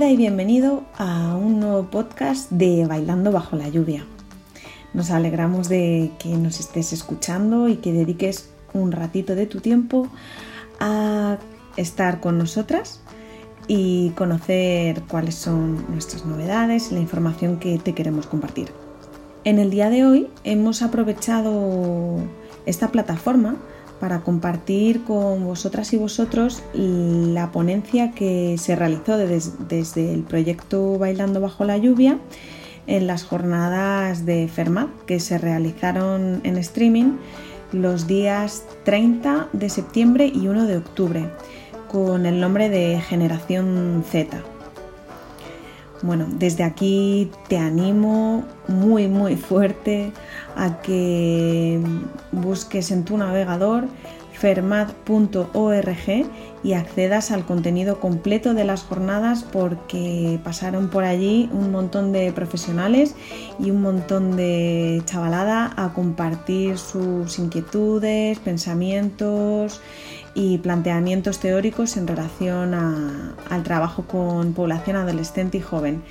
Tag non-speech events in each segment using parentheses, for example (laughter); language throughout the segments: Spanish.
Y bienvenido a un nuevo podcast de Bailando bajo la lluvia. Nos alegramos de que nos estés escuchando y que dediques un ratito de tu tiempo a estar con nosotras y conocer cuáles son nuestras novedades y la información que te queremos compartir. En el día de hoy hemos aprovechado esta plataforma para compartir con vosotras y vosotros la ponencia que se realizó desde, el proyecto Bailando bajo la lluvia en las jornadas de Fermat que se realizaron en streaming los días 30 de septiembre y 1 de octubre con el nombre de Generación Z. Bueno, desde aquí te animo muy muy fuerte a que busques en tu navegador fermat.org y accedas al contenido completo de las jornadas porque pasaron por allí un montón de profesionales y un montón de chavalada a compartir sus inquietudes, pensamientos y planteamientos teóricos en relación al trabajo con población adolescente y joven.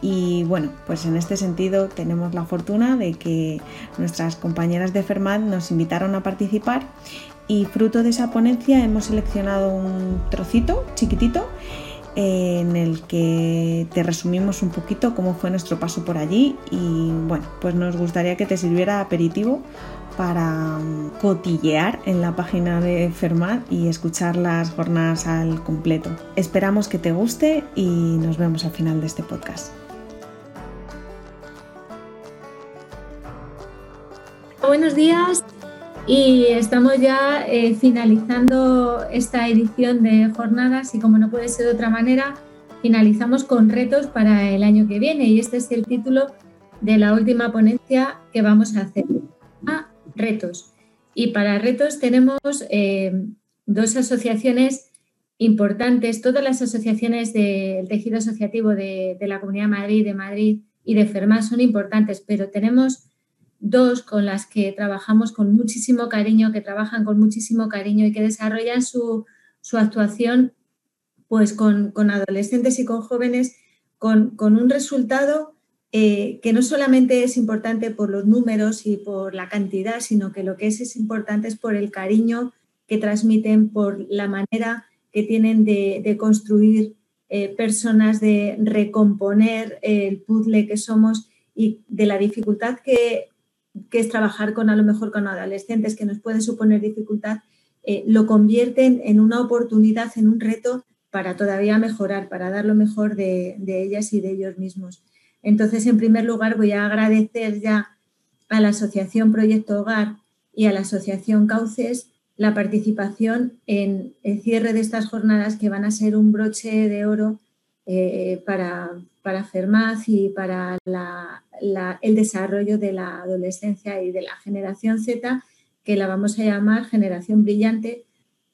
Y bueno, pues en este sentido tenemos la fortuna de que nuestras compañeras de Fermat nos invitaron a participar y fruto de esa ponencia hemos seleccionado un trocito chiquitito en el que te resumimos un poquito cómo fue nuestro paso por allí y bueno, pues nos gustaría que te sirviera aperitivo para cotillear en la página de Fermat y escuchar las jornadas al completo. Esperamos que te guste y nos vemos al final de este podcast. Buenos días y estamos ya eh, finalizando esta edición de jornadas y como no puede ser de otra manera, finalizamos con retos para el año que viene y este es el título de la última ponencia que vamos a hacer retos. Y para retos tenemos eh, dos asociaciones importantes, todas las asociaciones del tejido asociativo de, la Comunidad de Madrid, de Madrid y de FERMA son importantes, pero tenemos dos con las que trabajamos con muchísimo cariño, que trabajan con muchísimo cariño y que desarrollan su, actuación pues con, adolescentes y con jóvenes con, con un resultado eh, que no solamente es importante por los números y por la cantidad, sino que lo que es es importante es por el cariño que transmiten, por la manera que tienen de, construir eh, personas, de recomponer el puzzle que somos y de la dificultad que, es trabajar con a lo mejor con adolescentes, que nos puede suponer dificultad, eh, lo convierten en una oportunidad, en un reto para todavía mejorar, para dar lo mejor de ellas y de ellos mismos. Entonces, en primer lugar, voy a agradecer ya a la Asociación Proyecto Hogar y a la Asociación Cauces la participación en el cierre de estas jornadas que van a ser un broche de oro eh, para, para Fermaz y para el desarrollo de la adolescencia y de la generación Z, que la vamos a llamar generación brillante,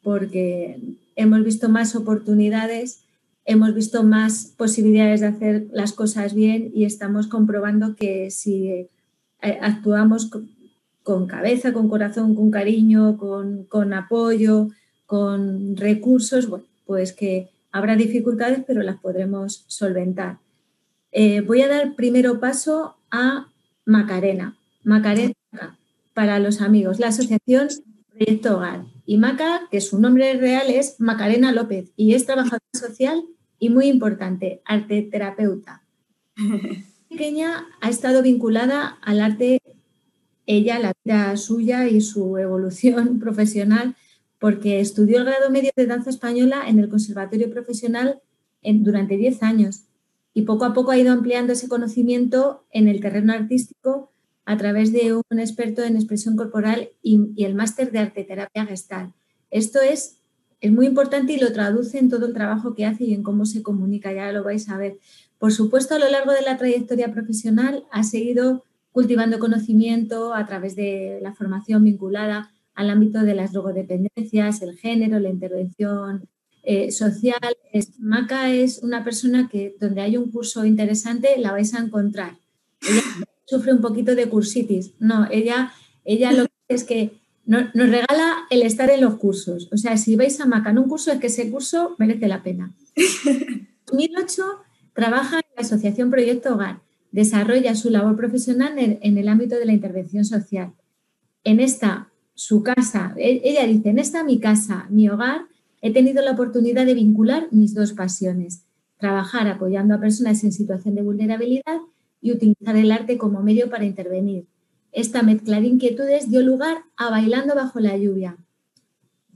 porque hemos visto más oportunidades hemos visto más posibilidades de hacer las cosas bien y estamos comprobando que si eh, actuamos con cabeza, con corazón, con cariño, con, apoyo, con recursos, bueno, pues que habrá dificultades, pero las podremos solventar. Eh, voy a dar primero paso a Macarena. Macarena para los amigos, la Asociación Proyecto Hogar. Y Maca, que su nombre real es Macarena López y es trabajadora social y muy importante, arte terapeuta. (laughs) pequeña ha estado vinculada al arte, ella, la vida suya y su evolución (laughs) profesional, porque estudió el grado medio de danza española en el Conservatorio Profesional durante 10 años y poco a poco ha ido ampliando ese conocimiento en el terreno artístico a través de un experto en expresión corporal y, y el máster de arte terapia gestal. Esto es es muy importante y lo traduce en todo el trabajo que hace y en cómo se comunica, ya lo vais a ver. Por supuesto, a lo largo de la trayectoria profesional ha seguido cultivando conocimiento a través de la formación vinculada al ámbito de las drogodependencias, el género, la intervención eh, social. Maca es una persona que donde hay un curso interesante la vais a encontrar. Ella sufre un poquito de cursitis. No, ella, ella lo que (laughs) es que nos, regala el estar en los cursos. O sea, si vais a Maca en un curso, es que ese curso merece la pena. (laughs) En 2008 Trabaja en la Asociación Proyecto Hogar. Desarrolla su labor profesional en, el ámbito de la intervención social. En esta, su casa, e, ella dice, en esta mi casa, mi hogar, he tenido la oportunidad de vincular mis dos pasiones, trabajar apoyando a personas en situación de vulnerabilidad y utilizar el arte como medio para intervenir. Esta mezcla de inquietudes dio lugar a Bailando bajo la lluvia.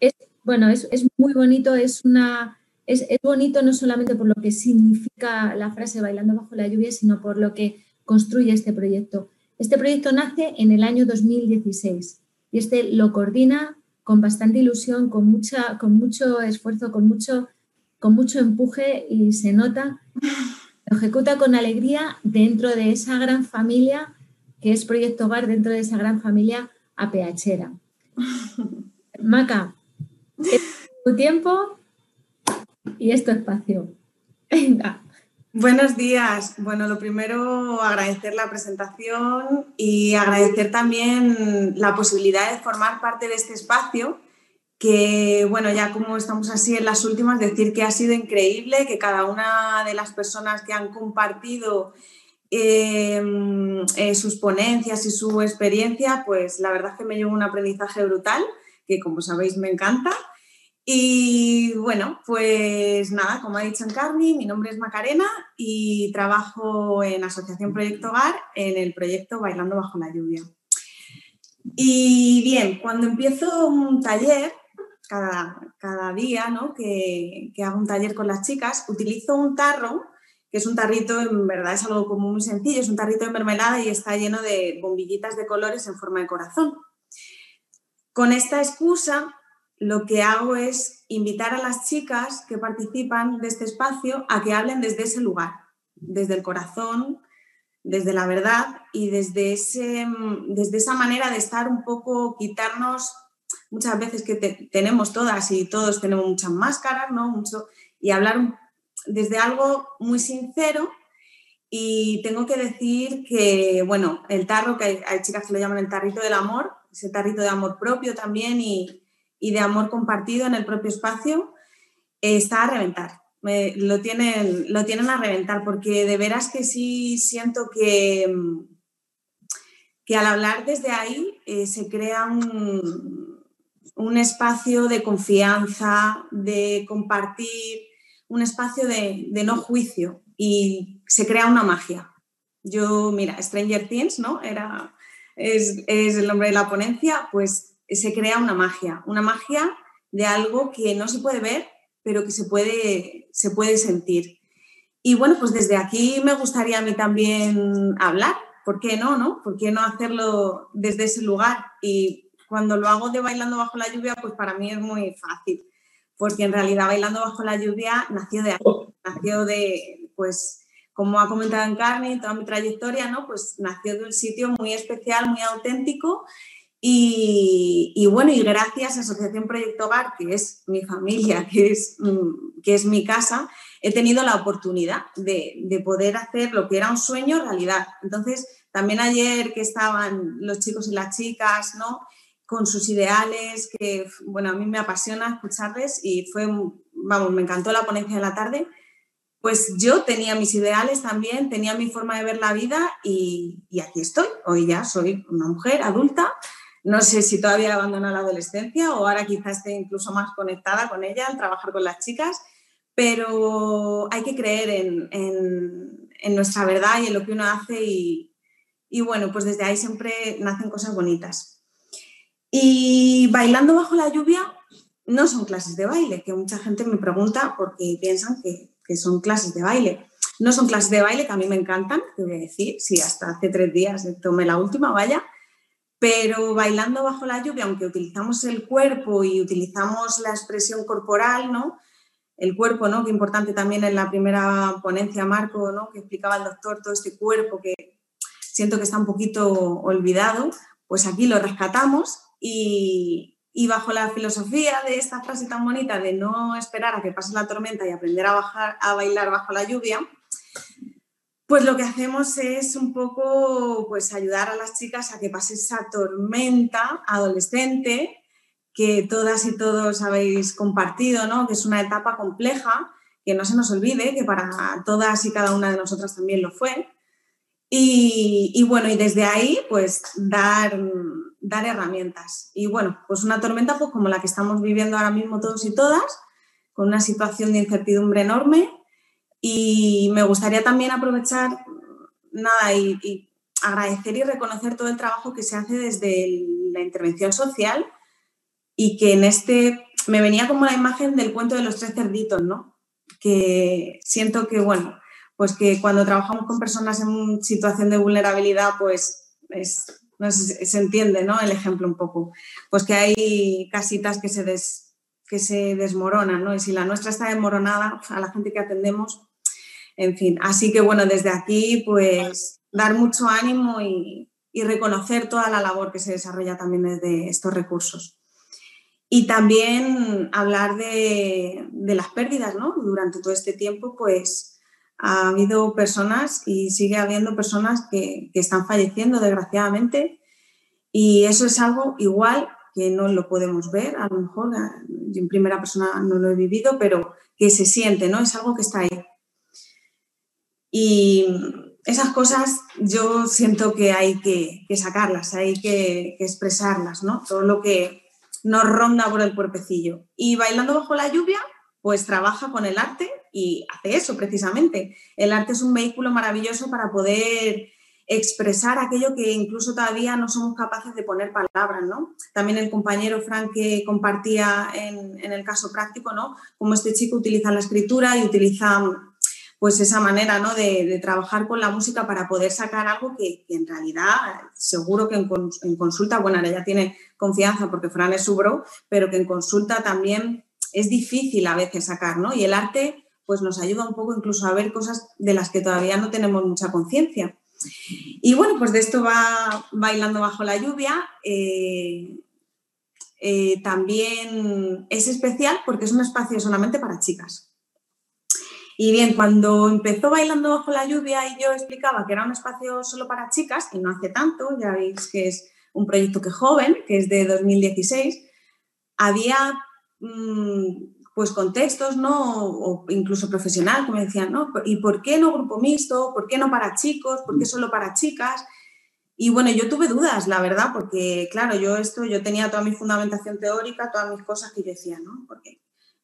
Es, bueno, es muy bonito, es una, es, bonito no solamente por lo que significa la frase bailando bajo la lluvia, sino por lo que construye este proyecto. Este proyecto nace en el año 2016 y este lo coordina con bastante ilusión, con, mucha, con mucho esfuerzo, con mucho, con mucho empuje y se nota. Lo ejecuta con alegría dentro de esa gran familia que es Proyecto Hogar, dentro de esa gran familia APHera. (laughs) Maca, tu (laughs) tiempo y es espacio. Venga. Buenos días. Bueno, lo primero, agradecer la presentación y agradecer también la posibilidad de formar parte de este espacio, que, bueno, ya como estamos así en las últimas, decir que ha sido increíble, que cada una de las personas que han compartido em, eh, sus ponencias y su experiencia, pues la verdad es que me llevo un aprendizaje brutal, que como sabéis me encanta. Y bueno, pues nada, como ha dicho Encarni, mi nombre es Macarena y trabajo en Asociación Proyecto Hogar en el proyecto Bailando Bajo la Lluvia. Y bien, cuando empiezo un taller, cada, día ¿no? que, que hago un taller con las chicas, utilizo un tarro, que es un tarrito, en verdad es algo como muy sencillo, es un tarrito de mermelada y está lleno de bombillitas de colores en forma de corazón. Con esta excusa lo que hago es invitar a las chicas que participan de este espacio a que hablen desde ese lugar, desde el corazón, desde la verdad y desde, ese, desde esa manera de estar un poco, quitarnos muchas veces que tenemos todas y todos tenemos muchas máscaras, ¿no? Mucho, y hablar desde algo muy sincero. Y tengo que decir que, bueno, el tarro, que hay, hay chicas que lo llaman el tarrito del amor, ese tarrito de amor propio también y, y de amor compartido en el propio espacio, está a reventar. lo, tienen, lo tienen a reventar, porque de veras que sí siento que, que al hablar desde ahí eh, se crea un, un, espacio de confianza, de compartir, un espacio de, no juicio y se crea una magia. Yo, mira, Stranger Things, ¿no? Era, es, es el nombre de la ponencia, pues se crea una magia, una magia de algo que no se puede ver, pero que se puede, se puede sentir. Y bueno, pues desde aquí me gustaría a mí también hablar, ¿por qué no, no? ¿Por qué no hacerlo desde ese lugar? Y cuando lo hago de bailando bajo la lluvia, pues para mí es muy fácil, porque en realidad bailando bajo la lluvia nació de aquí, nació de, pues, como ha comentado en Carne, toda mi trayectoria, ¿no? Pues nació de un sitio muy especial, muy auténtico y, bueno, y gracias a Asociación Proyecto Hogar, que es mi familia, que es, mm, que es mi casa, he tenido la oportunidad de, poder hacer lo que era un sueño realidad. Entonces, también ayer que estaban los chicos y las chicas, ¿no? Con sus ideales, que, bueno, a mí me apasiona escucharles y fue, vamos, me encantó la ponencia de la tarde. Pues yo tenía mis ideales también, tenía mi forma de ver la vida y, y aquí estoy. Hoy ya soy una mujer adulta no sé si todavía he abandonado la adolescencia o ahora quizás esté incluso más conectada con ella al trabajar con las chicas, pero hay que creer en, nuestra verdad y en lo que uno hace y, bueno, pues desde ahí siempre nacen cosas bonitas. Y bailando bajo la lluvia no son clases de baile, que mucha gente me pregunta porque piensan que, son clases de baile. No son clases de baile que a mí me encantan, te voy a decir, sí, hasta hace tres días tomé la última, vaya, pero bailando bajo la lluvia, aunque utilizamos el cuerpo y utilizamos la expresión corporal, ¿no? El cuerpo, ¿no? Que importante también en la primera ponencia, Marco, ¿no? Que explicaba el doctor todo este cuerpo que siento que está un poquito olvidado, pues aquí lo rescatamos y, bajo la filosofía de esta frase tan bonita de no esperar a que pase la tormenta y aprender a bailar bajo la lluvia, pues lo que hacemos es un poco pues ayudar a las chicas a que pase esa tormenta adolescente que todas y todos habéis compartido, ¿no? que es una etapa compleja, que no se nos olvide que para todas y cada una de nosotras también lo fue. Y, bueno, y desde ahí, pues dar, dar herramientas. Y bueno, pues una tormenta pues como la que estamos viviendo ahora mismo todos y todas, con una situación de incertidumbre enorme. Y me gustaría también aprovechar, nada, y, agradecer y reconocer todo el trabajo que se hace desde la intervención social y que en este me venía como la imagen del cuento de los tres cerditos, ¿no? Que siento que, bueno, pues que cuando trabajamos con personas en situación de vulnerabilidad, pues se entiende, ¿no? El ejemplo un poco. Pues que hay casitas que se, que se desmoronan, ¿no? Y si la nuestra está desmoronada, a la gente que atendemos, en fin. Así que, bueno, desde aquí, pues dar mucho ánimo y, reconocer toda la labor que se desarrolla también desde estos recursos. Y también hablar de, las pérdidas, ¿no? Durante todo este tiempo, pues ha habido personas y sigue habiendo personas que, están falleciendo, desgraciadamente, y eso es algo igual que no lo podemos ver, a lo mejor yo en primera persona no lo he vivido, pero que se siente, ¿no? Es algo que está ahí. Y esas cosas yo siento que hay que, sacarlas, hay que, expresarlas, ¿no? Todo lo que, nos ronda por el cuerpecillo. Y bailando bajo la lluvia, pues trabaja con el arte y hace eso precisamente. El arte es un vehículo maravilloso para poder expresar aquello que incluso todavía no somos capaces de poner palabras, ¿no? También el compañero Frank que compartía en, el caso práctico, ¿no? Cómo este chico utiliza la escritura y utiliza pues esa manera ¿no? de, trabajar con la música para poder sacar algo que, en realidad seguro que en, consulta, bueno, ahora ya tiene confianza porque Fran es su bro, pero que en consulta también es difícil a veces sacar, ¿no? Y el arte pues nos ayuda un poco incluso a ver cosas de las que todavía no tenemos mucha conciencia. Y bueno, pues de esto va bailando bajo la lluvia. Eh, eh, también es especial porque es un espacio solamente para chicas. Y bien, cuando empezó Bailando bajo la lluvia y yo explicaba que era un espacio solo para chicas, y no hace tanto, ya veis que es un proyecto que joven, que es de 2016, había mm, pues contextos, ¿no? O incluso profesional que me decían, ¿no? ¿Y por qué no grupo mixto? ¿Por qué no para chicos? ¿Por qué solo para chicas? Y bueno, yo tuve dudas, la verdad, porque claro, yo esto, yo tenía toda mi fundamentación teórica, todas mis cosas que yo decía, ¿no? Porque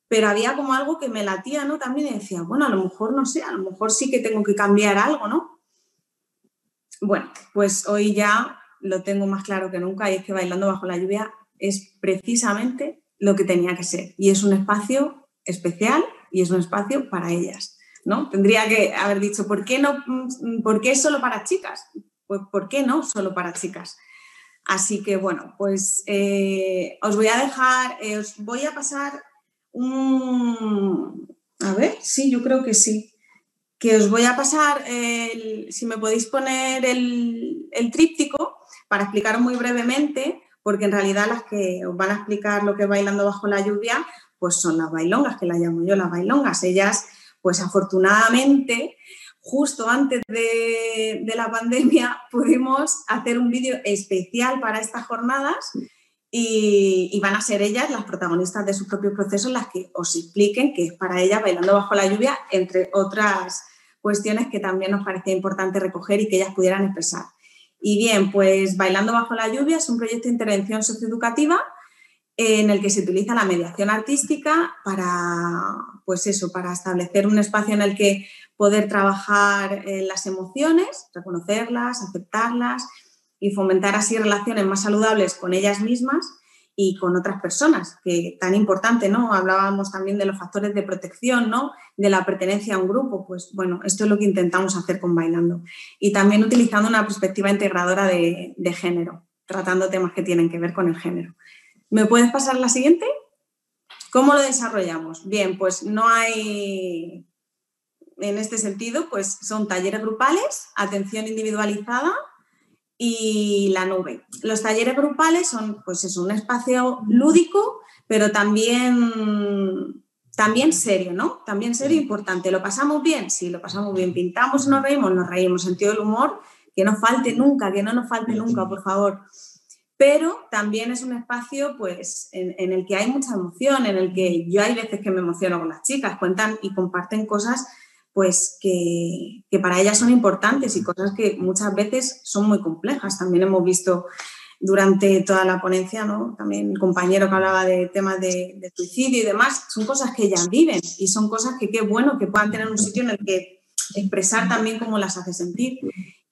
pero había como algo que me latía, ¿no? También decía, bueno, a lo mejor no sé, a lo mejor sí que tengo que cambiar algo, ¿no? Bueno, pues hoy ya lo tengo más claro que nunca y es que Bailando bajo la lluvia es precisamente lo que tenía que ser y es un espacio especial y es un espacio para ellas, ¿no? Tendría que haber dicho, ¿por qué no? ¿Por qué solo para chicas? Pues ¿por qué no solo para chicas? Así que bueno, pues eh, os voy a dejar, eh, os voy a pasar a ver, sí, yo creo que sí. Que os voy a pasar, si me podéis poner el, tríptico para explicar muy brevemente, porque en realidad las que os van a explicar lo que es bailando bajo la lluvia, pues son las bailongas, que las llamo yo las bailongas. Ellas, pues afortunadamente, justo antes de, la pandemia, (laughs) pudimos hacer un vídeo especial para estas jornadas y, van a ser ellas las protagonistas de sus propios procesos las que os expliquen qué es para ellas bailando bajo la lluvia, entre otras cuestiones que también nos parecía importante recoger y que ellas pudieran expresar. Y bien, pues Bailando bajo la lluvia es un proyecto de intervención socioeducativa en el que se utiliza la mediación artística para, pues eso, para establecer un espacio en el que poder trabajar las emociones, reconocerlas, aceptarlas y fomentar así relaciones más saludables con ellas mismas y con otras personas, que tan importante, ¿no? Hablábamos también de los factores de protección, ¿no? De la pertenencia a un grupo, pues bueno, esto es lo que intentamos hacer con Bailando. Y también utilizando una perspectiva integradora de, de género, tratando temas que tienen que ver con el género. ¿Me puedes pasar la siguiente? ¿Cómo lo desarrollamos? Bien, pues no hay, en este sentido, pues son talleres grupales, atención individualizada, y la nube. Los talleres grupales son pues es un espacio lúdico, pero también, también serio, ¿no? También serio e importante. ¿Lo pasamos bien? Sí, lo pasamos bien. ¿Pintamos, nos reímos? Nos reímos. Sentido del humor, que no falte nunca, que no nos falte nunca, por favor. pero también es un espacio pues, en, el que hay mucha emoción, en el que yo hay veces que me emociono con las chicas, cuentan y comparten cosas pues que, para ellas son importantes y cosas que muchas veces son muy complejas. También hemos visto durante toda la ponencia, ¿no? También un compañero que hablaba de temas de, de, suicidio y demás, son cosas que ellas viven y son cosas que qué bueno que puedan tener un sitio en el que expresar también cómo las hace sentir.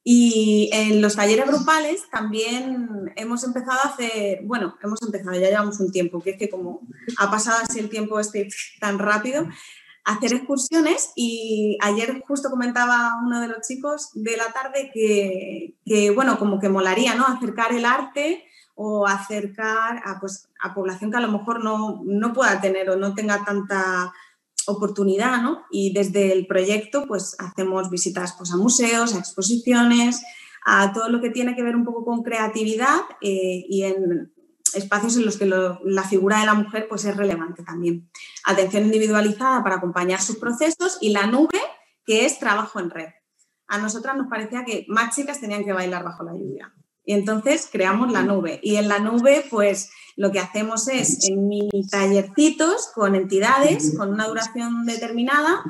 Y en los talleres grupales también hemos empezado a hacer, bueno, hemos empezado, ya llevamos un tiempo, que es que como ha pasado así el tiempo este tan rápido, hacer excursiones y ayer justo comentaba uno de los chicos de la tarde que, que bueno, como que molaría, ¿no? Acercar el arte o acercar a, pues, a población que a lo mejor no, no pueda tener o no tenga tanta oportunidad, ¿no? Y desde el proyecto, pues hacemos visitas pues, a museos, a exposiciones, a todo lo que tiene que ver un poco con creatividad eh, y en espacios en los que la figura de la mujer pues, es relevante también. Atención individualizada para acompañar sus procesos y la nube, que es trabajo en red. A nosotras nos parecía que más chicas tenían que bailar bajo la lluvia. Y entonces creamos la nube. Y en la nube, pues lo que hacemos es en mini tallercitos con entidades con una duración determinada.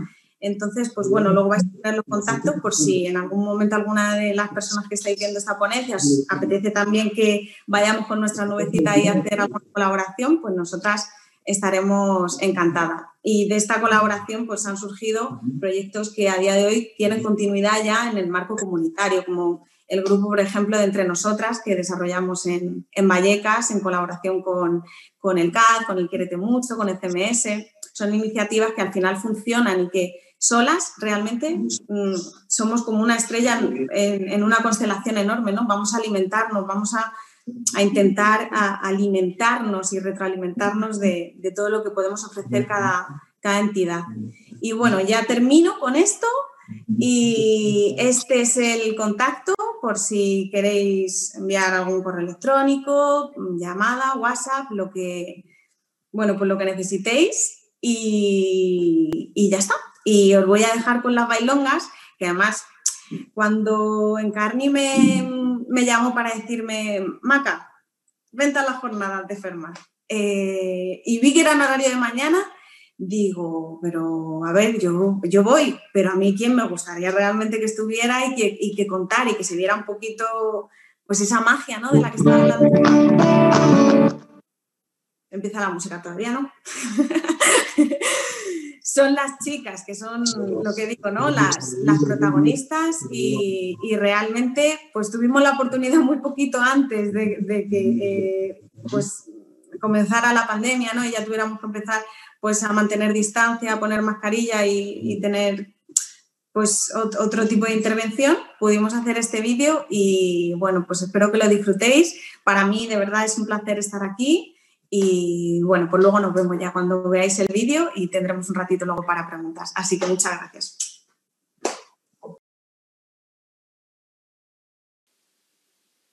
Entonces, pues bueno, luego vais a tener los contactos por si en algún momento alguna de las personas que estáis viendo esta ponencia os apetece también que vayamos con nuestra nubecita y hacer alguna colaboración, pues nosotras estaremos encantadas. Y de esta colaboración pues han surgido proyectos que a día de hoy tienen continuidad ya en el marco comunitario, como el grupo, por ejemplo, de Entre Nosotras, que desarrollamos en, en Vallecas en colaboración con, con el CAD, con el Quierete Mucho, con el CMS. Son iniciativas que al final funcionan y que solas realmente mm, somos como una estrella en, en, una constelación enorme, ¿no? Vamos a alimentarnos, vamos a, a intentar a alimentarnos y retroalimentarnos de, de, todo lo que podemos ofrecer cada, cada entidad. Y bueno, ya termino con esto y este es el contacto por si queréis enviar algún correo electrónico, llamada, WhatsApp, lo que, bueno, pues lo que necesitéis y, ya está. Y os voy a dejar con las bailongas, que además cuando Encarni me, me llamó para decirme, Maca, vente a las jornadas de Fermat. Eh, y vi que era en horario de mañana, digo, pero a ver, yo, yo voy, pero a mí quien me gustaría realmente que estuviera y que, y que contar y que se viera un poquito, pues esa magia, ¿no? De la que estaba hablando. Empieza la música todavía, ¿no? (laughs) son las chicas que son lo que digo, ¿no? Las, las protagonistas y, y, realmente pues tuvimos la oportunidad muy poquito antes de, de que eh, pues comenzara la pandemia, ¿no? Y ya tuviéramos que empezar pues a mantener distancia, a poner mascarilla y, tener pues otro tipo de intervención, pudimos hacer este vídeo y bueno, pues espero que lo disfrutéis. Para mí de verdad es un placer estar aquí y bueno, pues luego nos vemos ya cuando veáis el vídeo y tendremos un ratito luego para preguntas. Así que muchas gracias.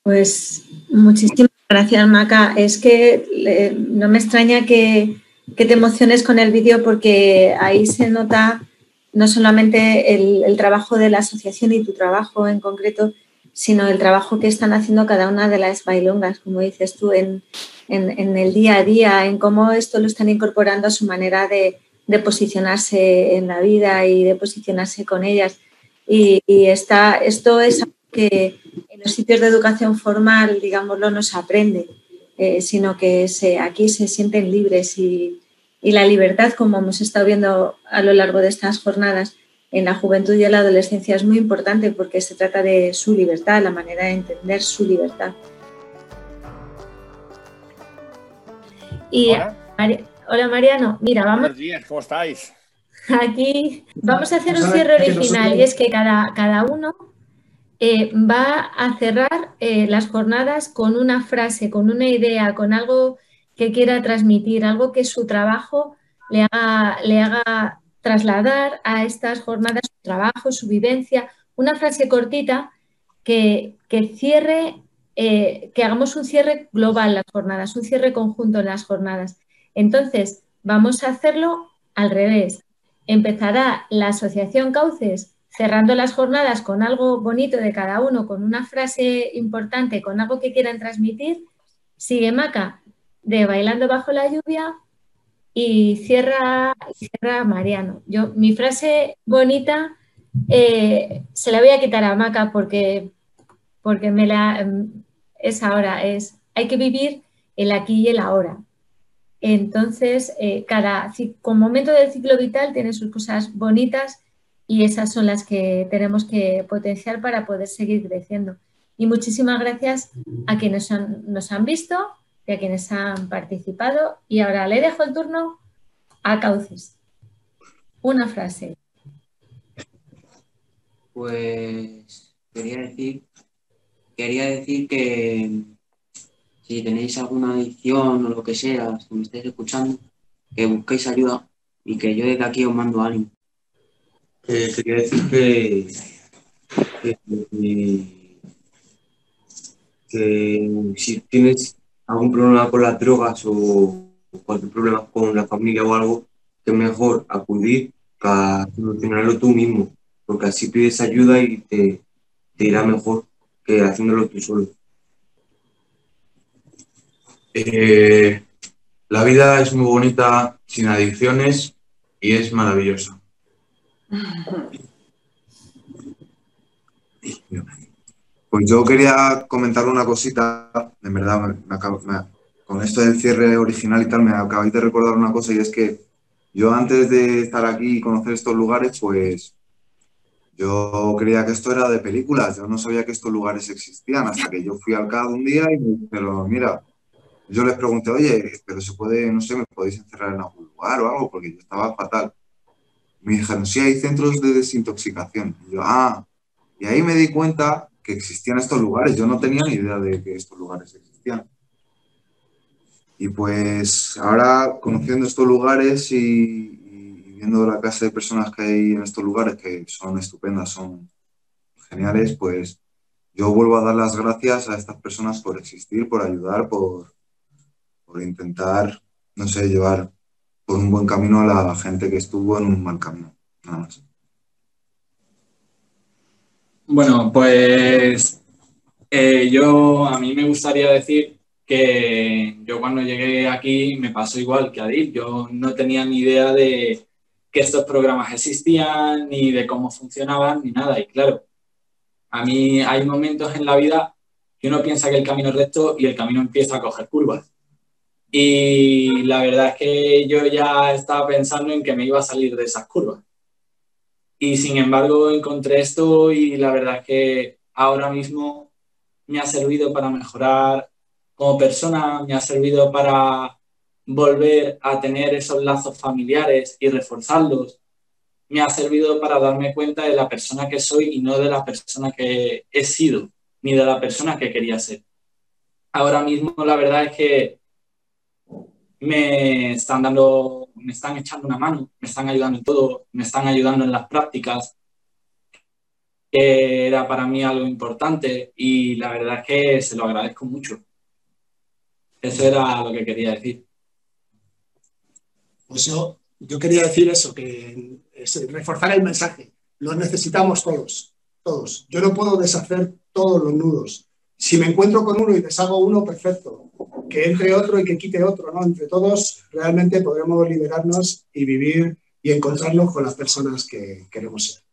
Pues muchísimas gracias, Maca. Es que eh, no me extraña que, que te emociones con el vídeo porque ahí se nota no solamente el, trabajo de la asociación y tu trabajo en concreto, sino el trabajo que están haciendo cada una de las bailongas, como dices tú, en, el día a día, en cómo esto lo están incorporando a su manera de, posicionarse en la vida y de posicionarse con ellas. Y, está, esto es algo que en los sitios de educación formal, digámoslo, no se aprende. Eh, sino que se, aquí se sienten libres y, y, la libertad, como hemos estado viendo a lo largo de estas jornadas, en la juventud y en la adolescencia es muy importante porque se trata de su libertad, la manera de entender su libertad. Y hola, Mariano, mira, vamos. Buenos días, ¿cómo estáis? Aquí vamos a hacer un cierre original y es que cada, cada uno eh, va a cerrar eh, las jornadas con una frase, con una idea, con algo que quiera transmitir, algo que su trabajo le haga, le haga trasladar a estas jornadas su trabajo, su vivencia, una frase cortita que, cierre, eh, que hagamos un cierre global en las jornadas, un cierre conjunto en las jornadas. Entonces, vamos a hacerlo al revés. Empezará la Asociación Cauces cerrando las jornadas con algo bonito de cada uno, con una frase importante, con algo que quieran transmitir, sigue Maca de Bailando bajo la lluvia y cierra, cierra Mariano. Yo, mi frase bonita eh, se la voy a quitar a Maca porque, porque me la, es ahora, es hay que vivir el aquí y el ahora. Entonces, eh, cada con momento del ciclo vital tiene sus cosas bonitas y esas son las que tenemos que potenciar para poder seguir creciendo. Y muchísimas gracias a quienes nos han visto y a quienes han participado. Y ahora le dejo el turno a Cauces. Una frase. Pues quería decir, quería decir que si tenéis alguna adicción o lo que sea, si me estáis escuchando, que busquéis ayuda y que yo desde aquí os mando ánimo. Eh, quería decir que, que, si tienes algún problema con las drogas o cualquier problema con la familia o algo, que es mejor acudir a solucionarlo tú mismo, porque así pides ayuda y te, te irá mejor que haciéndolo tú solo. Eh, la vida es muy bonita sin adicciones y es maravillosa. (laughs) Pues yo quería comentar una cosita, en verdad, con esto del cierre original y tal, me acabáis de recordar una cosa y es que yo antes de estar aquí y conocer estos lugares, pues yo creía que esto era de películas, yo no sabía que estos lugares existían hasta que yo fui al CAD un día y me dijeron, mira, yo les pregunté, oye, pero se puede, no sé, me podéis encerrar en algún lugar o algo, porque yo estaba fatal. Me dijeron, sí, hay centros de desintoxicación. Y yo, ah, y ahí me di cuenta que existían estos lugares. Yo no tenía ni idea de que estos lugares existían. Y pues ahora, conociendo estos lugares y, viendo la clase de personas que hay en estos lugares, que son estupendas, son geniales, pues yo vuelvo a dar las gracias a estas personas por existir, por ayudar, por, por intentar, no sé, llevar por un buen camino a la gente que estuvo en un mal camino. Nada más. Bueno, pues eh, yo a mí me gustaría decir que yo cuando llegué aquí me pasó igual que a Adil. Yo no tenía ni idea de que estos programas existían, ni de cómo funcionaban, ni nada. Y claro, a mí hay momentos en la vida que uno piensa que el camino es recto y el camino empieza a coger curvas. Y la verdad es que yo ya estaba pensando en que me iba a salir de esas curvas. Y sin embargo encontré esto y la verdad es que ahora mismo me ha servido para mejorar como persona, me ha servido para volver a tener esos lazos familiares y reforzarlos. Me ha servido para darme cuenta de la persona que soy y no de la persona que he sido, ni de la persona que quería ser. Ahora mismo la verdad es que me están dando, me están echando una mano, me están ayudando en todo, me están ayudando en las prácticas, que era para mí algo importante y la verdad es que se lo agradezco mucho. Eso era lo que quería decir. Pues yo, yo quería decir eso, que reforzar el mensaje. Los necesitamos todos, todos. Yo no puedo deshacer todos los nudos. Si me encuentro con uno y deshago uno, perfecto que entre otro y que quite otro, ¿no? Entre todos realmente podremos liberarnos y vivir y encontrarnos con las personas que queremos ser.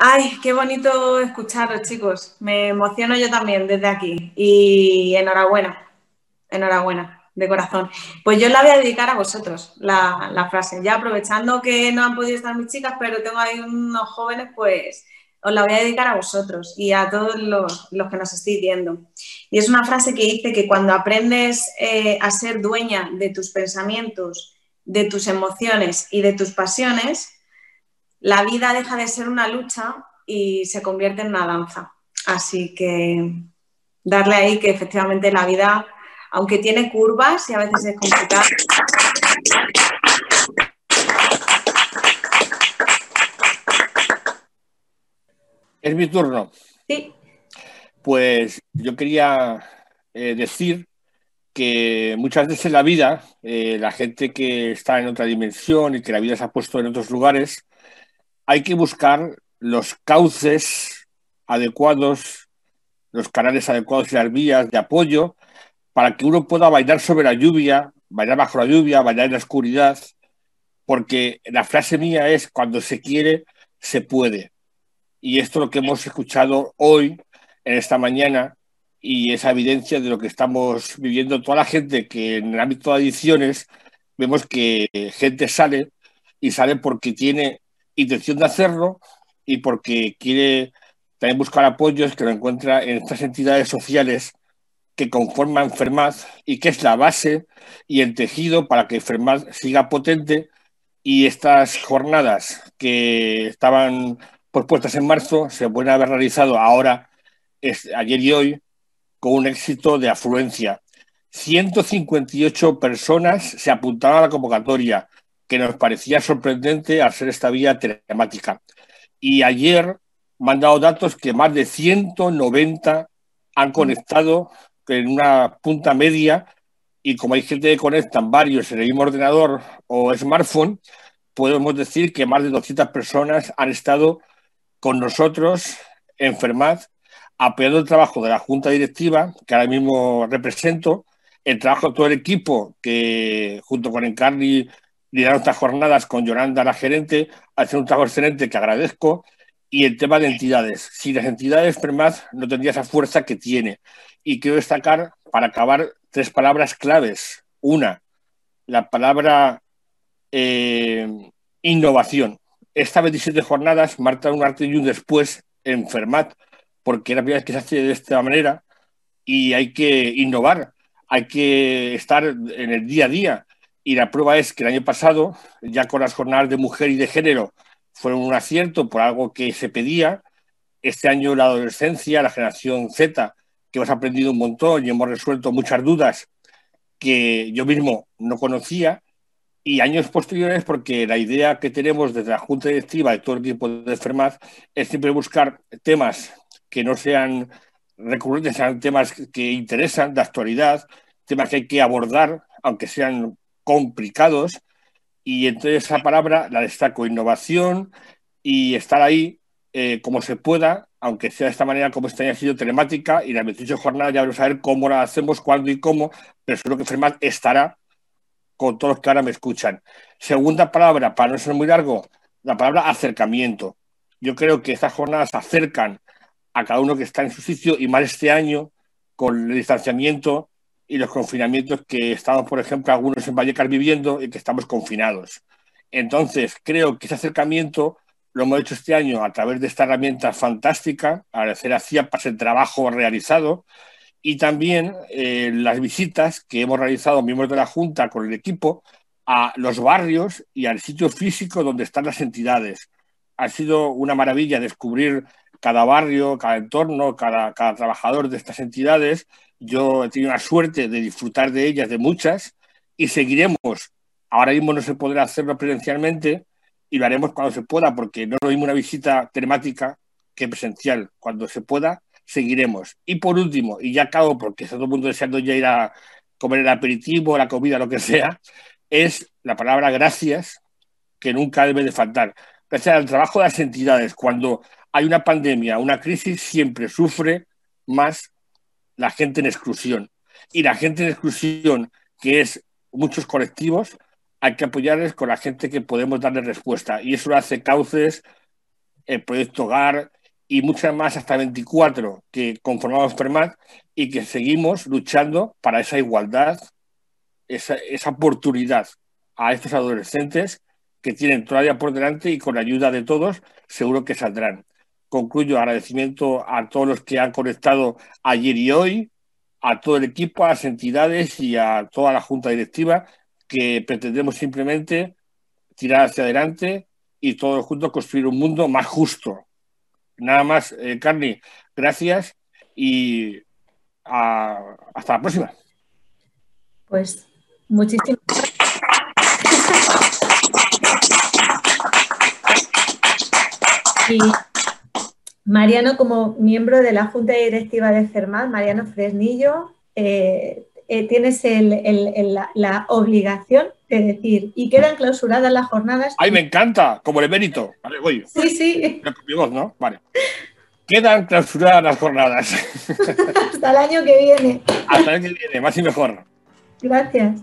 Ay, qué bonito escucharos, chicos. Me emociono yo también desde aquí. Y enhorabuena, enhorabuena, de corazón. Pues yo la voy a dedicar a vosotros, la, la frase. Ya aprovechando que no han podido estar mis chicas, pero tengo ahí unos jóvenes, pues os la voy a dedicar a vosotros y a todos los, que nos estéis viendo. Y es una frase que dice que cuando aprendes eh, a ser dueña de tus pensamientos, de tus emociones y de tus pasiones, la vida deja de ser una lucha y se convierte en una danza. Así que darle ahí que efectivamente la vida, aunque tiene curvas y a veces es complicada, Es mi turno. Sí. Pues yo quería eh, decir que muchas veces en la vida, eh, la gente que está en otra dimensión y que la vida se ha puesto en otros lugares, hay que buscar los cauces adecuados, los canales adecuados y las vías de apoyo para que uno pueda bailar sobre la lluvia, bailar bajo la lluvia, bailar en la oscuridad, porque la frase mía es, cuando se quiere, se puede. Y esto es lo que hemos escuchado hoy, en esta mañana, y esa evidencia de lo que estamos viviendo. Toda la gente que en el ámbito de adicciones vemos que gente sale y sale porque tiene intención de hacerlo y porque quiere también buscar apoyos que lo encuentra en estas entidades sociales que conforman Fermaz y que es la base y el tejido para que Fermaz siga potente. Y estas jornadas que estaban pospuestas en marzo se pueden haber realizado ahora, ayer y hoy, con un éxito de afluencia. 158 personas se apuntaban a la convocatoria, que nos parecía sorprendente al ser esta vía telemática. Y ayer me han dado datos que más de 190 han conectado en una punta media y como hay gente que conectan varios en el mismo ordenador o smartphone, podemos decir que más de 200 personas han estado con nosotros en FERMAD apoyando el trabajo de la Junta Directiva, que ahora mismo represento, el trabajo de todo el equipo que junto con Encarni lideraron estas jornadas con Yolanda, la gerente, hace un trabajo excelente que agradezco, y el tema de entidades. Si las entidades FERMAD no tendría esa fuerza que tiene. Y quiero destacar, para acabar, tres palabras claves. Una, la palabra eh, innovación. Estas 27 jornadas marcan un arte y un después en Fermat, porque la primera vez que se hace de esta manera y hay que innovar, hay que estar en el día a día. Y la prueba es que el año pasado, ya con las jornadas de mujer y de género, fueron un acierto por algo que se pedía. Este año la adolescencia, la generación Z, que hemos aprendido un montón y hemos resuelto muchas dudas que yo mismo no conocía y años posteriores porque la idea que tenemos desde la Junta Directiva de todo el equipo de Fermaz es siempre buscar temas que no sean recurrentes, sean temas que interesan de actualidad, temas que hay que abordar, aunque sean complicados, y entonces esa palabra la destaco, innovación y estar ahí eh, como se pueda, aunque sea de esta manera como este año ha sido telemática y las 28 jornadas ya vamos a ver cómo la hacemos, cuándo y cómo, pero seguro que Fermat estará con todos los que ahora me escuchan. Segunda palabra, para no ser muy largo, la palabra acercamiento. Yo creo que estas jornadas acercan a cada uno que está en su sitio y más este año con el distanciamiento y los confinamientos que estamos, por ejemplo, algunos en Vallecas viviendo y que estamos confinados. Entonces, creo que ese acercamiento lo hemos hecho este año a través de esta herramienta fantástica, agradecer a CIAPAS el trabajo realizado y también eh, las visitas que hemos realizado miembros de la Junta con el equipo a los barrios y al sitio físico donde están las entidades. Ha sido una maravilla descubrir cada barrio, cada entorno, cada, cada trabajador de estas entidades yo he tenido la suerte de disfrutar de ellas, de muchas, y seguiremos. Ahora mismo no se podrá hacerlo presencialmente y lo haremos cuando se pueda, porque no lo mismo una visita temática que presencial. Cuando se pueda, seguiremos. Y por último, y ya acabo porque está todo el mundo deseando ya ir a comer el aperitivo, la comida, lo que sea, es la palabra gracias, que nunca debe de faltar. Gracias al trabajo de las entidades, cuando hay una pandemia, una crisis, siempre sufre más la gente en exclusión. Y la gente en exclusión, que es muchos colectivos, hay que apoyarles con la gente que podemos darle respuesta. Y eso lo hace Cauces, el Proyecto Hogar y muchas más, hasta 24, que conformamos PERMAT y que seguimos luchando para esa igualdad, esa, esa oportunidad a estos adolescentes que tienen todavía por delante y con la ayuda de todos seguro que saldrán concluyo agradecimiento a todos los que han conectado ayer y hoy, a todo el equipo, a las entidades y a toda la junta directiva, que pretendemos simplemente tirar hacia adelante y todos juntos construir un mundo más justo. Nada más, eh, Carni, gracias y hasta la próxima. Pues muchísimas. Y Mariano, como miembro de la Junta Directiva de CERMAL, Mariano Fresnillo, eh, eh, tienes la, obligación de decir, y quedan clausuradas las jornadas. ¡Ay, me encanta! Como el emérito. Sí, sí. ¿no? Vale. quedan clausuradas las jornadas. (laughs) Hasta el año que viene. Hasta el año que viene, más y mejor. Gracias.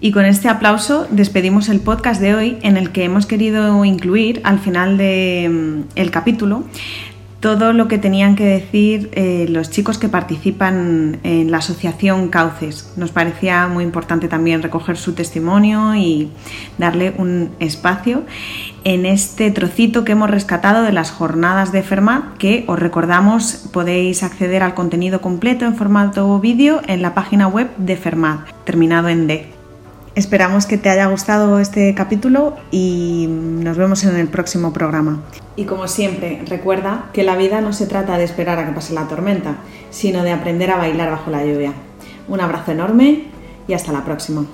Y con este aplauso despedimos el podcast de hoy en el que hemos querido incluir al final del el capítulo todo lo que tenían que decir eh, los chicos que participan en la asociación Cauces. Nos parecía muy importante también recoger su testimonio y darle un espacio en este trocito que hemos rescatado de las jornadas de Fermat, que os recordamos podéis acceder al contenido completo en formato vídeo en la página web de Fermat, terminado en D. Esperamos que te haya gustado este capítulo y nos vemos en el próximo programa. Y como siempre, recuerda que la vida no se trata de esperar a que pase la tormenta, sino de aprender a bailar bajo la lluvia. Un abrazo enorme y hasta la próxima.